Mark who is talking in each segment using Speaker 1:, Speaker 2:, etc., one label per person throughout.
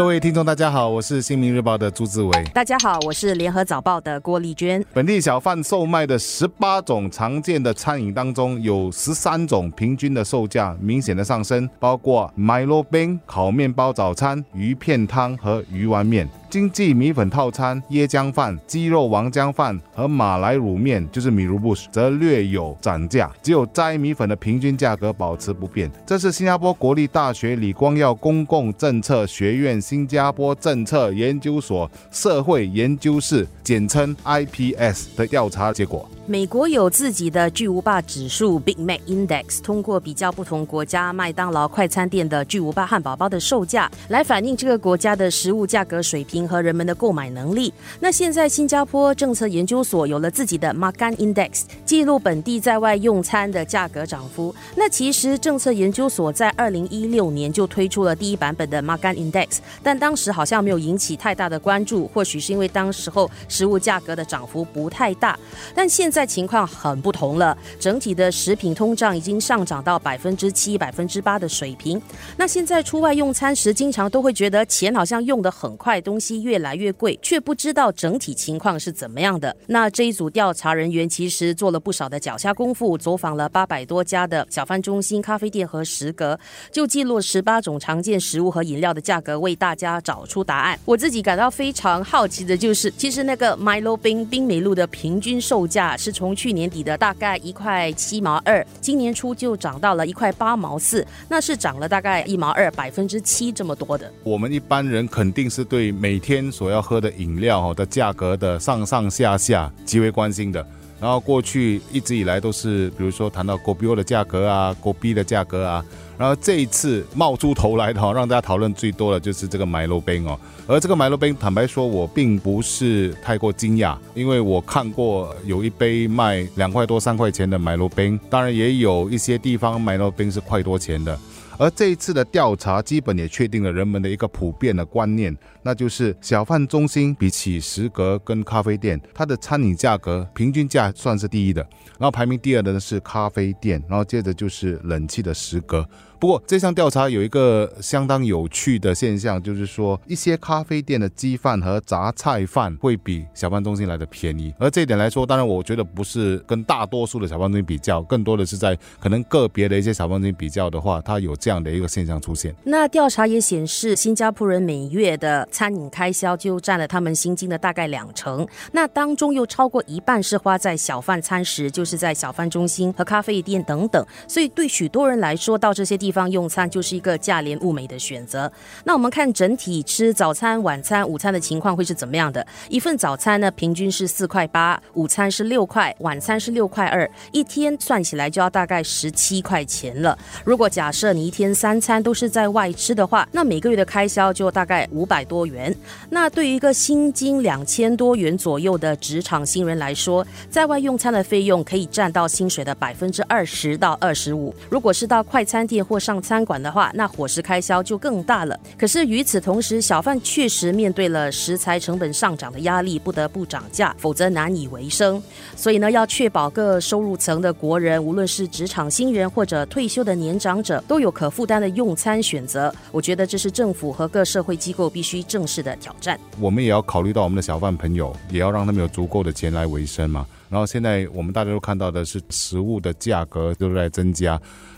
Speaker 1: 各位听众，大家好，我是新民日报的朱志伟。
Speaker 2: 大家好，我是联合早报的郭丽娟。
Speaker 1: 本地小贩售卖的十八种常见的餐饮当中，有十三种平均的售价明显的上升，包括麦罗冰烤面包早餐、鱼片汤和鱼丸面。经济米粉套餐、椰浆饭、鸡肉王浆饭和马来卤面，就是米卢布什，则略有涨价。只有斋米粉的平均价格保持不变。这是新加坡国立大学李光耀公共政策学院新加坡政策研究所社会研究室（简称 IPS） 的调查结果。
Speaker 2: 美国有自己的巨无霸指数 Big Mac Index，通过比较不同国家麦当劳快餐店的巨无霸汉堡包的售价，来反映这个国家的食物价格水平和人们的购买能力。那现在新加坡政策研究所有了自己的 Makan Index，记录本地在外用餐的价格涨幅。那其实政策研究所在二零一六年就推出了第一版本的 Makan Index，但当时好像没有引起太大的关注，或许是因为当时候食物价格的涨幅不太大。但现在情况很不同了，整体的食品通胀已经上涨到百分之七、百分之八的水平。那现在出外用餐时，经常都会觉得钱好像用的很快，东西越来越贵，却不知道整体情况是怎么样的。那这一组调查人员其实做了不少的脚下功夫，走访了八百多家的小贩中心、咖啡店和食阁，就记录十八种常见食物和饮料的价格，为大家找出答案。我自己感到非常好奇的就是，其实那个 Milo 冰冰美露的平均售价是。从去年底的大概一块七毛二，今年初就涨到了一块八毛四，那是涨了大概一毛二，百分之七这么多的。
Speaker 1: 我们一般人肯定是对每天所要喝的饮料的价格的上上下下极为关心的。然后过去一直以来都是，比如说谈到国币的价格啊，国币的价格啊。然后这一次冒出头来的哈，让大家讨论最多的就是这个麦洛冰哦。而这个麦洛冰，坦白说，我并不是太过惊讶，因为我看过有一杯卖两块多、三块钱的麦洛冰，当然也有一些地方麦洛冰是块多钱的。而这一次的调查，基本也确定了人们的一个普遍的观念，那就是小贩中心比起食阁跟咖啡店，它的餐饮价格平均价算是第一的，然后排名第二的呢是咖啡店，然后接着就是冷气的食阁。不过这项调查有一个相当有趣的现象，就是说一些咖啡店的鸡饭和杂菜饭会比小贩中心来的便宜。而这一点来说，当然我觉得不是跟大多数的小贩中心比较，更多的是在可能个别的一些小贩中心比较的话，它有这样的一个现象出现。
Speaker 2: 那调查也显示，新加坡人每月的餐饮开销就占了他们薪金的大概两成，那当中又超过一半是花在小贩餐食，就是在小贩中心和咖啡店等等。所以对许多人来说，到这些地。地方用餐就是一个价廉物美的选择。那我们看整体吃早餐、晚餐、午餐的情况会是怎么样的？一份早餐呢，平均是四块八；午餐是六块，晚餐是六块二。一天算起来就要大概十七块钱了。如果假设你一天三餐都是在外吃的话，那每个月的开销就大概五百多元。那对于一个薪金两千多元左右的职场新人来说，在外用餐的费用可以占到薪水的百分之二十到二十五。如果是到快餐店或上餐馆的话，那伙食开销就更大了。可是与此同时，小贩确实面对了食材成本上涨的压力，不得不涨价，否则难以为生。所以呢，要确保各收入层的国人，无论是职场新人或者退休的年长者，都有可负担的用餐选择。我觉得这是政府和各社会机构必须正视的挑战。
Speaker 1: 我们也要考虑到我们的小贩朋友，也要让他们有足够的钱来维生嘛。然后现在我们大家都看到的是食物的价格都在增加，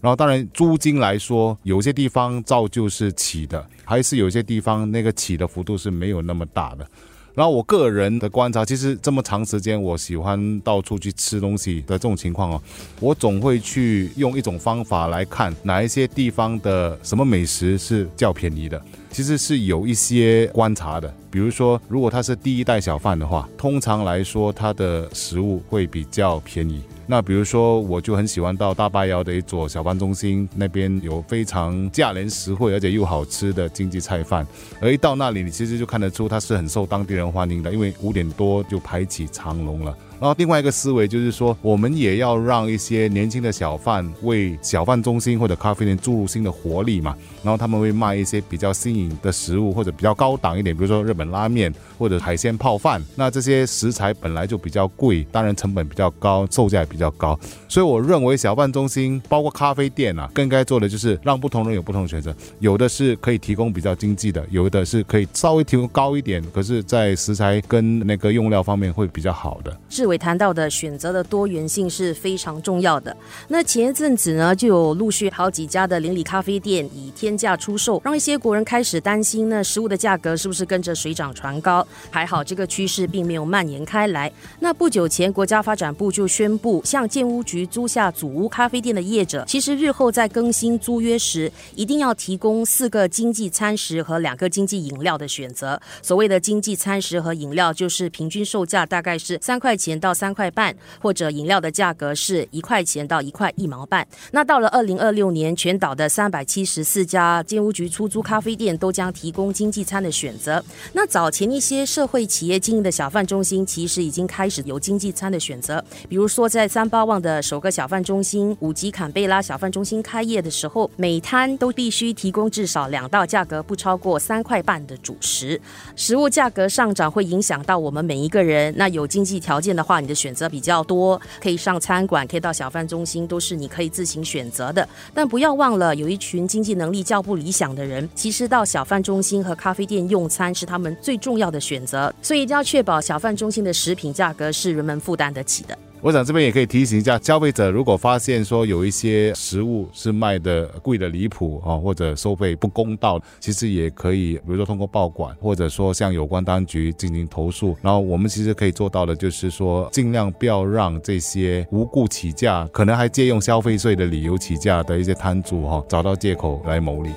Speaker 1: 然后当然租金来来说，有些地方照旧是起的，还是有些地方那个起的幅度是没有那么大的。然后我个人的观察，其实这么长时间，我喜欢到处去吃东西的这种情况哦，我总会去用一种方法来看哪一些地方的什么美食是较便宜的。其实是有一些观察的，比如说，如果他是第一代小贩的话，通常来说他的食物会比较便宜。那比如说，我就很喜欢到大巴窑的一座小贩中心，那边有非常价廉实惠而且又好吃的经济菜饭。而一到那里，你其实就看得出它是很受当地人欢迎的，因为五点多就排起长龙了。然后另外一个思维就是说，我们也要让一些年轻的小贩为小贩中心或者咖啡店注入新的活力嘛。然后他们会卖一些比较新颖的食物，或者比较高档一点，比如说日本拉面或者海鲜泡饭。那这些食材本来就比较贵，当然成本比较高，售价也比较高。所以我认为小贩中心包括咖啡店啊，更该做的就是让不同人有不同的选择。有的是可以提供比较经济的，有的是可以稍微提供高一点，可是，在食材跟那个用料方面会比较好的。
Speaker 2: 志伟谈到的选择的多元性是非常重要的。那前一阵子呢，就有陆续好几家的邻里咖啡店以天价出售，让一些国人开始担心，那食物的价格是不是跟着水涨船高？还好这个趋势并没有蔓延开来。那不久前，国家发展部就宣布，向建屋局租下祖屋咖啡店的业者，其实日后在更新租约时，一定要提供四个经济餐食和两个经济饮料的选择。所谓的经济餐食和饮料，就是平均售价大概是三块钱到三块半，或者饮料的价格是一块钱到一块一毛半。那到了二零二六年，全岛的三百七十四家建屋局出租咖啡店都将提供经济餐的选择。那早前一些社会企业经营的小贩中心，其实已经开始有经济餐的选择。比如说，在三八旺的首个小贩中心五级坎贝拉小贩中心开业的时候，每摊都必须提供至少两道价格不超过三块半的主食。食物价格上涨会影响到我们每一个人。那有经济条件的话，你的选择比较多，可以上餐馆，可以到小贩中心，都是你可以自行选择的。但不要忘了，有一群经济能力较不理想的人，其实到小贩中心和咖啡店用餐是他们最重要的选择。所以一定要确保小贩中心的食品价格是人们负担得起的。
Speaker 1: 我想这边也可以提醒一下消费者，如果发现说有一些食物是卖的贵的离谱啊，或者收费不公道，其实也可以，比如说通过报管，或者说向有关当局进行投诉。然后我们其实可以做到的，就是说尽量不要让这些无故起价，可能还借用消费税的理由起价的一些摊主哈，找到借口来牟利。